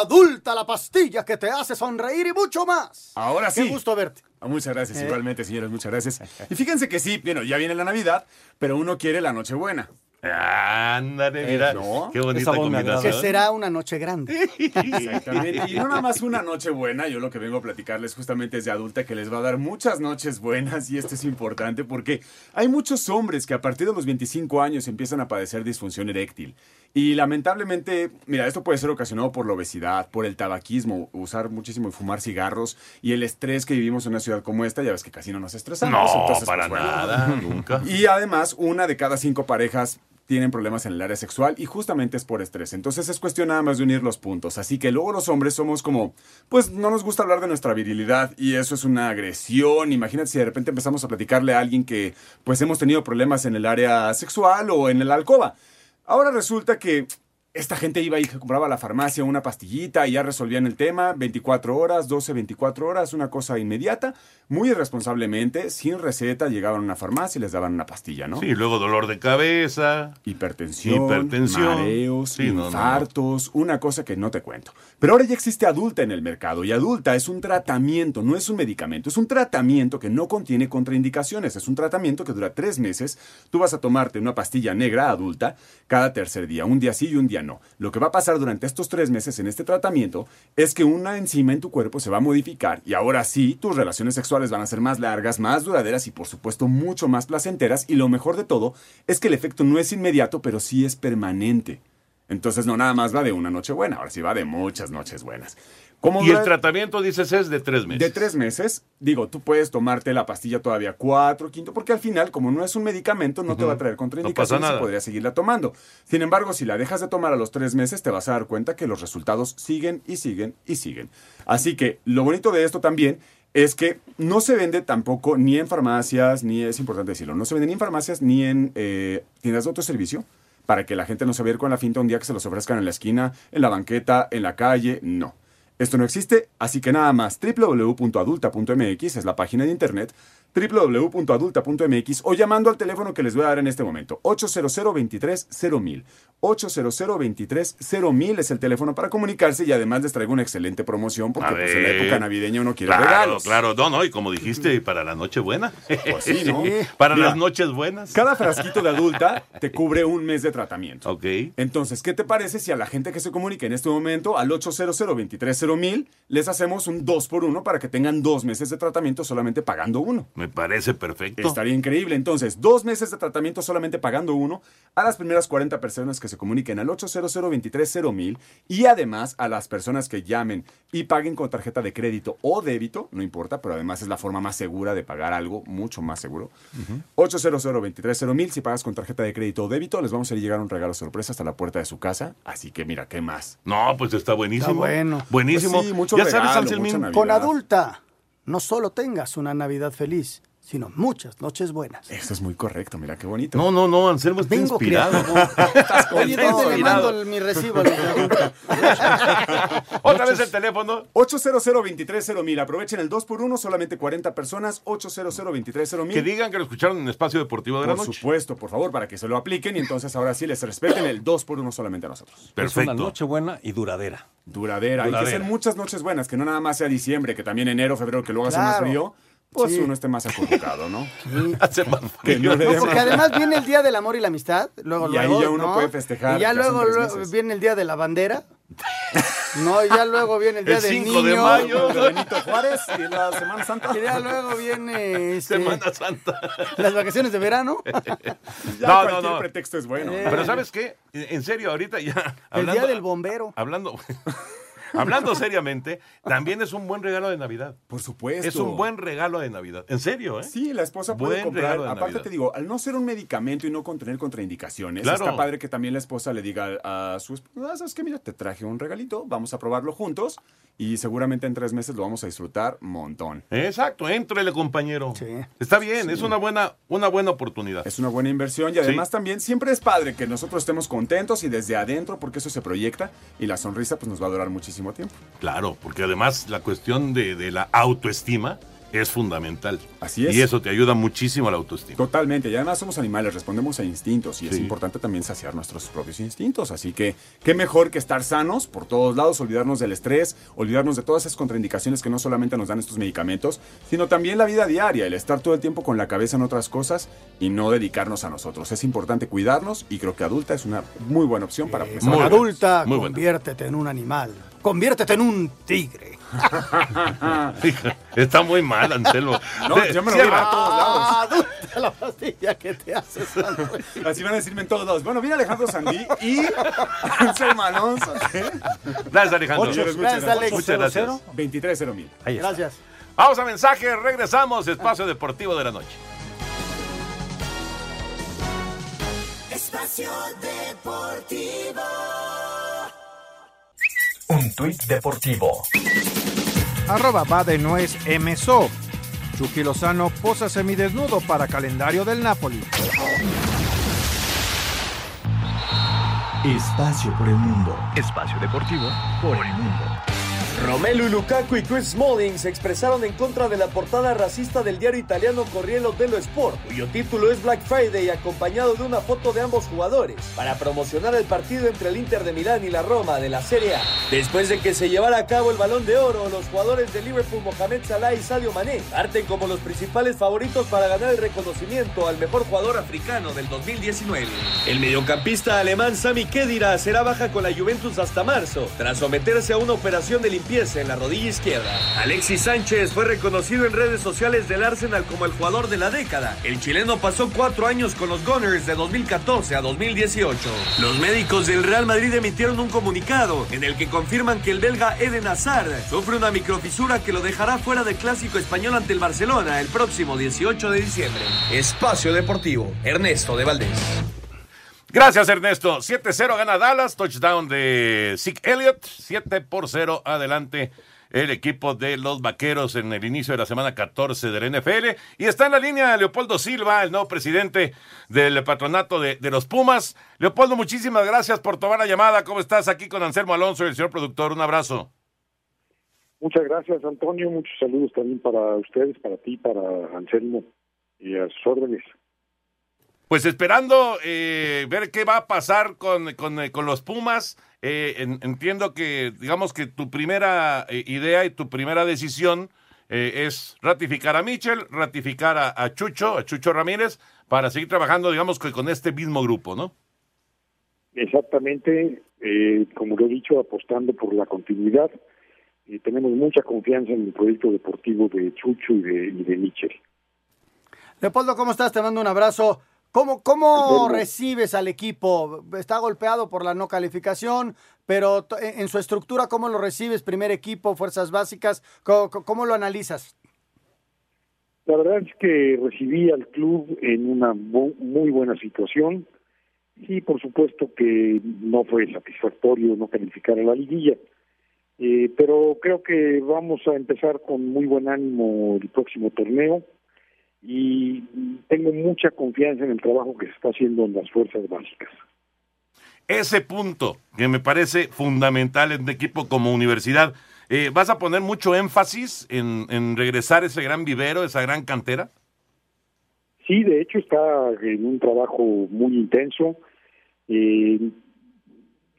Adulta la pastilla que te hace sonreír y mucho más. Ahora sí. Qué gusto verte. Muchas gracias, Eh. igualmente, señores, muchas gracias. Y fíjense que sí, bueno, ya viene la Navidad, pero uno quiere la Nochebuena. Ándale, mira, ¿no? qué bonita Que combinación. será una noche grande. Exactamente. Y no nada más una noche buena, yo lo que vengo a platicarles justamente es de adulta que les va a dar muchas noches buenas y esto es importante porque hay muchos hombres que a partir de los 25 años empiezan a padecer disfunción eréctil. Y lamentablemente, mira, esto puede ser ocasionado por la obesidad, por el tabaquismo, usar muchísimo y fumar cigarros y el estrés que vivimos en una ciudad como esta, ya ves que casi no nos estresamos. No, entonces, para pues, bueno. nada, nunca. Y además, una de cada cinco parejas tienen problemas en el área sexual y justamente es por estrés. Entonces es cuestión nada más de unir los puntos. Así que luego los hombres somos como, pues no nos gusta hablar de nuestra virilidad y eso es una agresión. Imagínate si de repente empezamos a platicarle a alguien que pues hemos tenido problemas en el área sexual o en la alcoba. Ahora resulta que esta gente iba y compraba a la farmacia una pastillita y ya resolvían el tema, 24 horas, 12, 24 horas, una cosa inmediata, muy irresponsablemente, sin receta, llegaban a una farmacia y les daban una pastilla, ¿no? Sí, luego dolor de cabeza. Hipertensión, Hipertensión. mareos, Sí, no, no, no. infartos, una cosa que no te cuento. Pero ahora ya existe adulta en el mercado y adulta es un tratamiento, no es un medicamento, es un tratamiento que no contiene contraindicaciones, es un tratamiento que dura tres meses. Tú vas a tomarte una pastilla negra adulta cada tercer día, un día sí y un día no. Lo que va a pasar durante estos tres meses en este tratamiento es que una enzima en tu cuerpo se va a modificar y ahora sí tus relaciones sexuales van a ser más largas, más duraderas y por supuesto mucho más placenteras y lo mejor de todo es que el efecto no es inmediato pero sí es permanente. Entonces no nada más va de una noche buena, ahora sí va de muchas noches buenas. ¿Cómo Y el tratamiento, dices, es de tres meses. de tres meses, digo, tú puedes tomarte la pastilla todavía cuatro, quinto, porque al final, como no es un medicamento, no te va a traer contraindicaciones nada. y podrías seguirla tomando. Sin embargo, si la dejas de tomar a los tres meses, te vas a dar cuenta que los resultados siguen y siguen y siguen. Así que lo bonito de esto también es que no se vende tampoco ni en farmacias, ni es importante decirlo, no se vende ni en farmacias ni en eh, tiendas de autoservicio para que la gente no se vea con la finta un día que se los ofrezcan en la esquina, en la banqueta, en la calle, no. Esto no existe, así que nada más www.adulta.mx es la página de internet www.adulta.mx o llamando al teléfono que les voy a dar en este momento 800 23 0000 800 23 0000 es el teléfono para comunicarse y además les traigo una excelente promoción porque pues, en la época navideña uno quiere Claro, regalos. claro, no, no, y como dijiste, para la noche buena. Pues sí, ¿no? para Mira, las noches buenas. Cada frasquito de adulta te cubre un mes de tratamiento. Ok. Entonces, ¿qué te parece si a la gente que se comunique en este momento al 800 23 0000 les hacemos un 2 por 1 para que tengan dos meses de tratamiento solamente pagando uno? Me parece perfecto. Estaría increíble. Entonces, dos meses de tratamiento solamente pagando uno a las primeras 40 personas que se comuniquen al 800 23 0000 y además a las personas que llamen y paguen con tarjeta de crédito o débito, no importa, pero además es la forma más segura de pagar algo, mucho más seguro. 800 23 0000 si pagas con tarjeta de crédito o débito, les vamos a llegar un regalo sorpresa hasta la puerta de su casa. Así que mira, ¿qué más? No, pues está buenísimo. Está bueno. Buenísimo. Pues sí, mucho ya sabes, regalo, Anselmín. mucha Navidad. Con adulta, no solo tengas una Navidad feliz, sino muchas noches buenas. Eso es muy correcto, mira qué bonito. No, no, no, Anselmo está Vengo inspirado. Estás Oye, ¿dónde le mando mi recibo? Otra vez el teléfono. 800 230 Aprovechen el 2x1, solamente 40 personas. 800 230 Que digan que lo escucharon en Espacio Deportivo de la Por Noche. supuesto, por favor, para que se lo apliquen y entonces ahora sí les respeten el 2x1 solamente a nosotros. Es una noche buena y duradera. Duradera. Hay que ser muchas noches buenas, que no nada más sea diciembre, que también enero, febrero, que luego hace Claro. más frío. Pues Sí. uno esté más acurrucado, ¿no? Hace más Que no porque más- además viene el Día del Amor y la Amistad, luego, Y ahí luego, ya uno ¿no? puede festejar, Y ya luego, viene el Día de la Bandera. No, y ya luego viene el Día El del 5 de Niño. mayo. de Benito Juárez y la Semana Santa. Y ya luego viene este, Semana Santa. las vacaciones de verano. Ya No, no, cualquier no. pretexto es bueno. Eh. Pero ¿sabes qué? En serio, ahorita ya. El Día del Bombero. Hablando, hablando seriamente, también es un buen regalo de Navidad. Por supuesto. Es un buen regalo de Navidad. En serio, ¿eh? Sí, la esposa puede Buen comprar. regalo de Aparte Navidad. te digo, al no ser un medicamento y no contener contraindicaciones, Claro. está padre que también la esposa le diga a su esposa, "Ah, ¿sabes qué? Mira, te traje un regalito, vamos a probarlo juntos y seguramente en tres meses lo vamos a disfrutar montón. Exacto, éntrele, compañero. Está bien, es una buena, una buena oportunidad. Es una buena inversión y además también siempre es padre que nosotros estemos contentos y desde adentro porque eso se proyecta y la sonrisa pues nos va a durar muchísimo tiempo. Claro, porque además la cuestión de, de la autoestima es fundamental. Así es. Y eso te ayuda muchísimo a la autoestima. Totalmente, y además somos animales, respondemos a instintos y es importante también saciar nuestros propios instintos, así que qué mejor que estar sanos por todos lados, olvidarnos del estrés, olvidarnos de todas esas contraindicaciones que no solamente nos dan estos medicamentos, sino también la vida diaria, el estar todo el tiempo con la cabeza en otras cosas y no dedicarnos a nosotros. Es importante cuidarnos y creo que adulta es una muy buena opción para empezar. Muy adulta, Muy buena. conviértete en un animal. Conviértete en un tigre. Está muy mal, Anselmo. No, De- yo me lo voy a todos lados. Ah, adulta la pastilla que te haces. Así van a decirme en todos lados. Bueno, viene Alejandro Sandí y Anselmo Alonso. Gracias, Alejandro. Ocho, muchas Gracias, Alex. Muchas gracias. 23 mil. Ahí está. Gracias. Vamos a mensaje, regresamos, espacio deportivo de la noche. Espacio Deportivo. Un tuit deportivo. Arroba va de nuez MSO. Chucky Lozano posa semidesnudo para calendario del Napoli. Espacio por el mundo. Espacio deportivo por el mundo. Romelu Lukaku y Chris Smalling se expresaron en contra de la portada racista del diario italiano Corriere dello Sport, cuyo título es Black Friday acompañado de una foto de ambos jugadores, para promocionar el partido entre el Inter de Milán y la Roma de la Serie A. Después de que se llevara a cabo el Balón de Oro, los jugadores de Liverpool Mohamed Salah y Sadio Mané parten como los principales favoritos para ganar el reconocimiento al mejor jugador africano del 2019. El mediocampista alemán Sami Khedira será baja con la Juventus hasta marzo, tras someterse a una operación de limpieza en la rodilla izquierda. Alexis Sánchez fue reconocido en redes sociales del Arsenal como el jugador de la década. El chileno pasó cuatro años con los Gunners de 2014 a 2018. Los médicos del Real Madrid emitieron un comunicado en el que confirman que el belga Eden Hazard sufre una microfisura que lo dejará fuera del clásico español ante el Barcelona el próximo 18 de diciembre. Espacio Deportivo, Ernesto de Valdés. Gracias, Ernesto. 7-0 gana Dallas, touchdown de Zeke Elliott. 7 por 0 adelante el equipo de los Vaqueros en el inicio de la semana 14 del NFL. Y está en la línea Leopoldo Silva, el nuevo presidente del patronato de, de los Pumas. Leopoldo, muchísimas gracias por tomar la llamada. ¿Cómo estás aquí con Anselmo Alonso y el señor productor? Un abrazo. Muchas gracias, Antonio. Muchos saludos también para ustedes, para ti, para Anselmo y a sus órdenes. Pues esperando eh, ver qué va a pasar con, con, eh, con los Pumas. Eh, en- entiendo que, digamos que tu primera eh, idea y tu primera decisión eh, es ratificar a Michel, ratificar a, a Chucho, a Chucho Ramírez, para seguir trabajando, digamos que con este mismo grupo, ¿no? Exactamente, eh, como lo he dicho, apostando por la continuidad. Y tenemos mucha confianza en el proyecto deportivo de Chucho y de, y de Michel. Leopoldo, ¿cómo estás? Te mando un abrazo. ¿Cómo, cómo recibes al equipo? Está golpeado por la no calificación, pero en su estructura, ¿cómo lo recibes? Primer equipo, fuerzas básicas, ¿cómo, cómo lo analizas? La verdad es que recibí al club en una muy buena situación y por supuesto que no fue satisfactorio no calificar a la liguilla. Eh, pero creo que vamos a empezar con muy buen ánimo el próximo torneo y tengo mucha confianza en el trabajo que se está haciendo en las fuerzas básicas. Ese punto que me parece fundamental en un equipo como universidad, eh, ¿vas a poner mucho énfasis en, en regresar ese gran vivero, esa gran cantera? Sí, de hecho está en un trabajo muy intenso. Eh,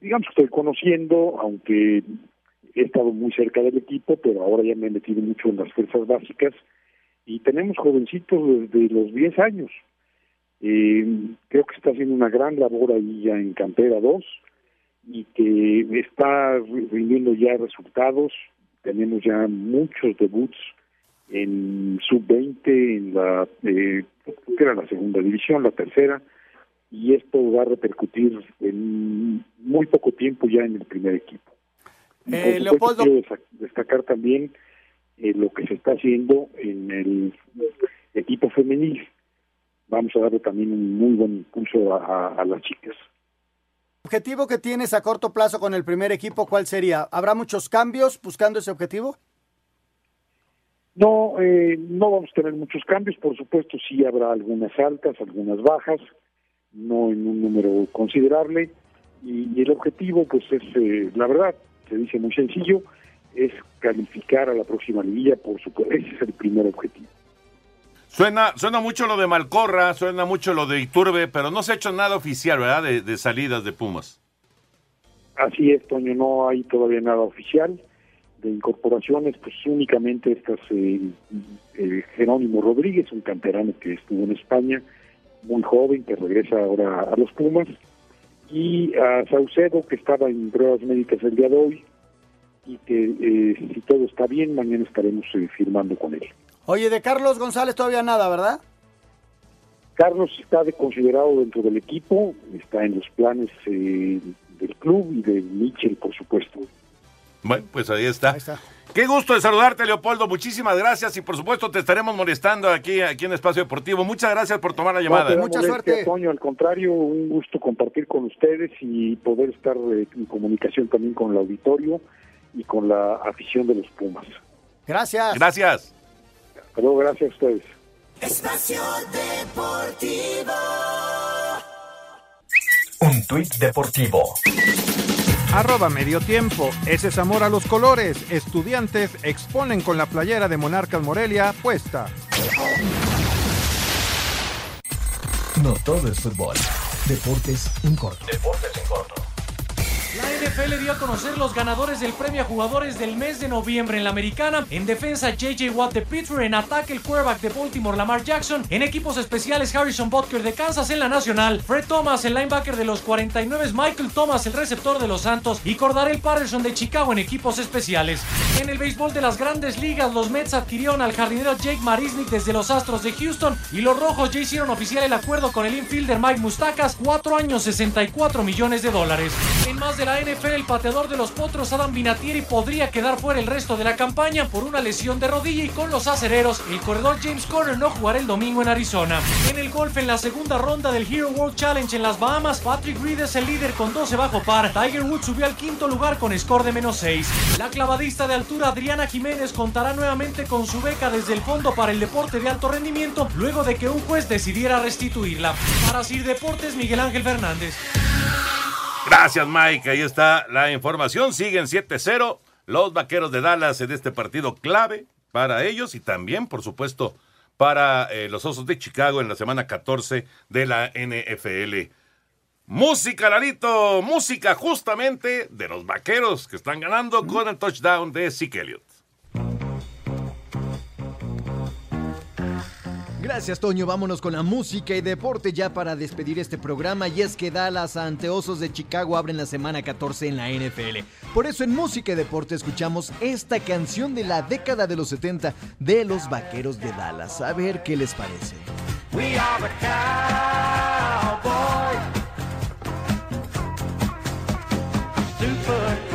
digamos que estoy conociendo, aunque he estado muy cerca del equipo, pero ahora ya me he metido mucho en las fuerzas básicas y tenemos jovencitos desde los 10 años. Eh, creo que está haciendo una gran labor ahí ya en Cantera 2 y que está rindiendo ya resultados. Tenemos ya muchos debuts en sub-20, en la eh, que era la segunda división, la tercera, y esto va a repercutir en muy poco tiempo ya en el primer equipo. Eh, Leopoldo. Quiero destacar también eh, lo que se está haciendo en el equipo femenil. Vamos a darle también un muy buen impulso a, a las chicas. ¿Objetivo que tienes a corto plazo con el primer equipo cuál sería? ¿Habrá muchos cambios buscando ese objetivo? No, eh, no vamos a tener muchos cambios, por supuesto sí habrá algunas altas, algunas bajas, no en un número considerable, y, y el objetivo pues es, eh, la verdad, se dice muy sencillo, es calificar a la próxima liguilla, por supuesto, ese es el primer objetivo. Suena, suena mucho lo de Malcorra, suena mucho lo de Iturbe, pero no se ha hecho nada oficial, ¿verdad? De, de salidas de Pumas. Así es, Toño, no hay todavía nada oficial de incorporaciones, pues únicamente estas eh, eh, Jerónimo Rodríguez, un canterano que estuvo en España, muy joven, que regresa ahora a los Pumas, y a Saucedo, que estaba en pruebas médicas el día de hoy, y que eh, si todo está bien, mañana estaremos eh, firmando con él. Oye, de Carlos González todavía nada, ¿verdad? Carlos está de considerado dentro del equipo, está en los planes eh, del club y de Mitchell, por supuesto. Bueno, pues ahí está. Qué gusto de saludarte, Leopoldo. Muchísimas gracias y por supuesto te estaremos molestando aquí, aquí en Espacio Deportivo. Muchas gracias por tomar la llamada. No, Mucha suerte. Toño, al contrario, un gusto compartir con ustedes y poder estar eh, en comunicación también con el auditorio y con la afición de los Pumas. Gracias. Gracias. Hasta luego, gracias a ustedes. Espacio Deportivo. Un tuit deportivo. Arroba medio tiempo. Ese es amor a los colores. Estudiantes exponen con la playera de Monarcas Morelia puesta. No todo es fútbol. Deportes en corto. Deportes en corto. La NFL dio a conocer los ganadores del premio a jugadores del mes de noviembre en la americana. En defensa, JJ Watt de Pittsburgh. En ataque, el quarterback de Baltimore, Lamar Jackson. En equipos especiales, Harrison Butker de Kansas en la nacional. Fred Thomas, el linebacker de los 49. Michael Thomas, el receptor de los Santos. Y Cordarel Patterson de Chicago en equipos especiales. En el béisbol de las grandes ligas, los Mets adquirieron al jardinero Jake Marisnik desde los Astros de Houston. Y los Rojos ya hicieron oficial el acuerdo con el infielder Mike Mustakas. 4 años, 64 millones de dólares. En más de la NFL, el pateador de los Potros, Adam Vinatieri, podría quedar fuera el resto de la campaña por una lesión de rodilla y con los acereros, el corredor James Conner no jugará el domingo en Arizona. En el golf, en la segunda ronda del Hero World Challenge en las Bahamas, Patrick Reed es el líder con 12 bajo par. Tiger Woods subió al quinto lugar con score de menos 6. La clavadista de altura Adriana Jiménez contará nuevamente con su beca desde el Fondo para el Deporte de Alto Rendimiento luego de que un juez decidiera restituirla. Para Sir Deportes, Miguel Ángel Fernández. Gracias, Mike. Ahí está la información. Siguen 7-0 los vaqueros de Dallas en este partido clave para ellos y también, por supuesto, para eh, los Osos de Chicago en la semana 14 de la NFL. Música, Larito, música justamente de los vaqueros que están ganando con el touchdown de Zeke Elliott. Gracias, Toño. Vámonos con la música y deporte ya para despedir este programa. Y es que Dallas ante Osos de Chicago abren la semana 14 en la NFL. Por eso en música y deporte escuchamos esta canción de la década de los 70 de los Vaqueros de Dallas. A ver qué les parece. We are super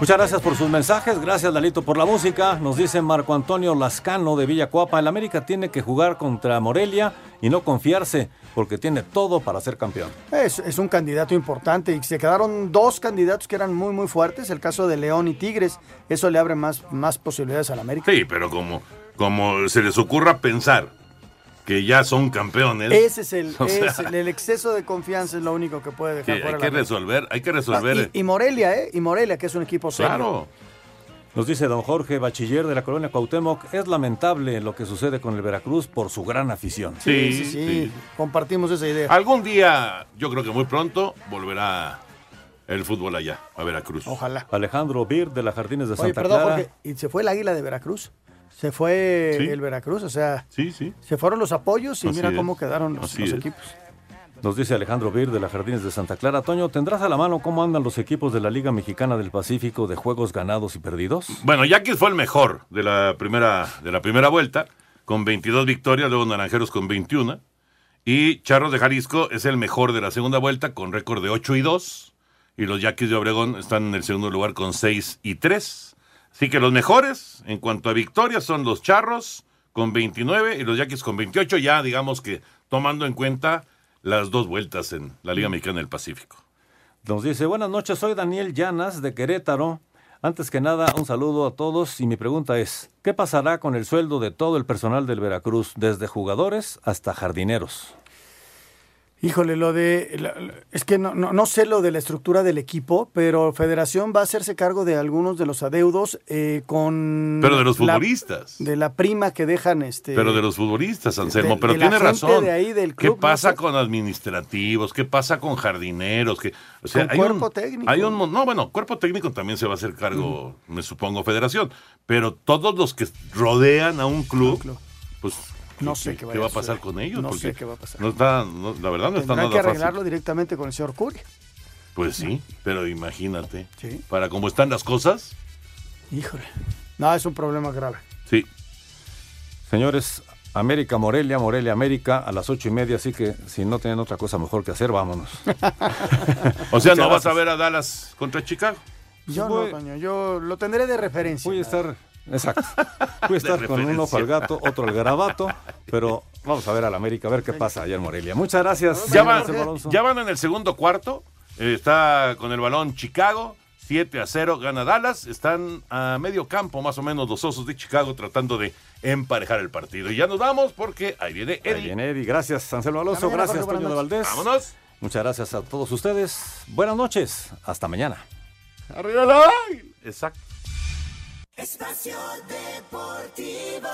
Muchas gracias por sus mensajes, gracias Dalito por la música. Nos dice Marco Antonio Lascano de Villacuapa, el América tiene que jugar contra Morelia y no confiarse. porque tiene todo para ser campeón. Es, es un candidato importante y se quedaron dos candidatos que eran muy, muy fuertes. El caso de León y Tigres. Eso le abre más, más posibilidades al América. Sí, pero como, como se les ocurra pensar que ya son campeones. Ese es el, o es sea, el, el exceso de confianza es lo único que puede dejar hay fuera que la América. resolver, hay que resolver. Y, y Morelia, ¿eh? Y Morelia, que es un equipo serio. claro. Nos dice don Jorge Bachiller de la colonia Cuauhtémoc, es lamentable lo que sucede con el Veracruz por su gran afición. Sí, sí, sí, Compartimos esa idea. Algún día, yo creo que muy pronto, volverá el fútbol allá, a Veracruz. Ojalá. Alejandro Bir de las Jardines de Oye, Santa perdón, Clara. Jorge. Y se fue el águila de Veracruz. Se fue Sí. el Veracruz, o sea. Sí, sí. Se fueron los apoyos y Así mira es. cómo quedaron los, equipos. Nos dice Alejandro Bir de las Jardines de Santa Clara. Toño, ¿tendrás a la mano cómo andan los equipos de la Liga Mexicana del Pacífico de juegos ganados y perdidos? Bueno, Yaquis fue el mejor de la primera, de la primera vuelta, con 22 victorias, luego Naranjeros con 21. Y Charros de Jalisco es el mejor de la segunda vuelta, con récord de 8 y 2. Y los Yaquis de Obregón están en el segundo lugar con 6 y 3. Así que los mejores en cuanto a victorias son los Charros con 29 y los Yaquis con 28, ya digamos que tomando en cuenta las dos vueltas en la Liga Mexicana del Pacífico. Nos dice, buenas noches, soy Daniel Llanas de Querétaro. Antes que nada, un saludo a todos y mi pregunta es, ¿qué pasará con el sueldo de todo el personal del Veracruz, desde jugadores hasta jardineros? Híjole, lo de. es que no, no, no sé lo de la estructura del equipo, pero Federación va a hacerse cargo de algunos de los adeudos eh, con. Pero de los la- futbolistas. de la prima que dejan este. Pero de los futbolistas, Anselmo, de- pero de tiene razón. de ahí del ¿Qué club, no pasa sé. con administrativos? ¿Qué pasa con jardineros? ¿Qué, o sea, Con hay cuerpo un, técnico. Hay un, no, bueno, cuerpo técnico también se va a hacer cargo, me supongo, Federación. Pero todos los que rodean a un club, pues, No sé qué, ¿qué vaya va a pasar con ellos? No Porque sé qué va a pasar. No está, no- la verdad no está Tendrán nada que fácil. arreglarlo directamente con el señor Curi. Pues sí, pero imagínate. Sí. Para cómo están las cosas, Híjole. No, es un problema grave. sí. Señores, América Morelia, Morelia América a las ocho y media, así que si no tienen otra cosa mejor que hacer, vámonos. O sea, Muchas ¿no vas a ver a Dallas contra Chicago? Yo Voy- no, Toño, yo lo tendré de referencia. Voy a estar, exacto, voy a estar con un ojo al gato, otro al garabato, pero vamos a ver al América, a ver qué pasa allá en Morelia. Muchas gracias. Ya van, ya en el segundo cuarto. Eh, está con el balón Chicago. 7 a 0 gana Dallas. Están a medio campo más o menos los osos de Chicago tratando de emparejar el partido. Y ya nos vamos porque ahí viene Eddie. Ahí viene Eddie. Gracias, Anselmo Alonso. Mañana, Gracias, Jorge, Toño de Valdés. Vámonos. Muchas gracias a todos ustedes. Buenas noches. Hasta mañana. Arriba la Exacto. Espacio Deportivo.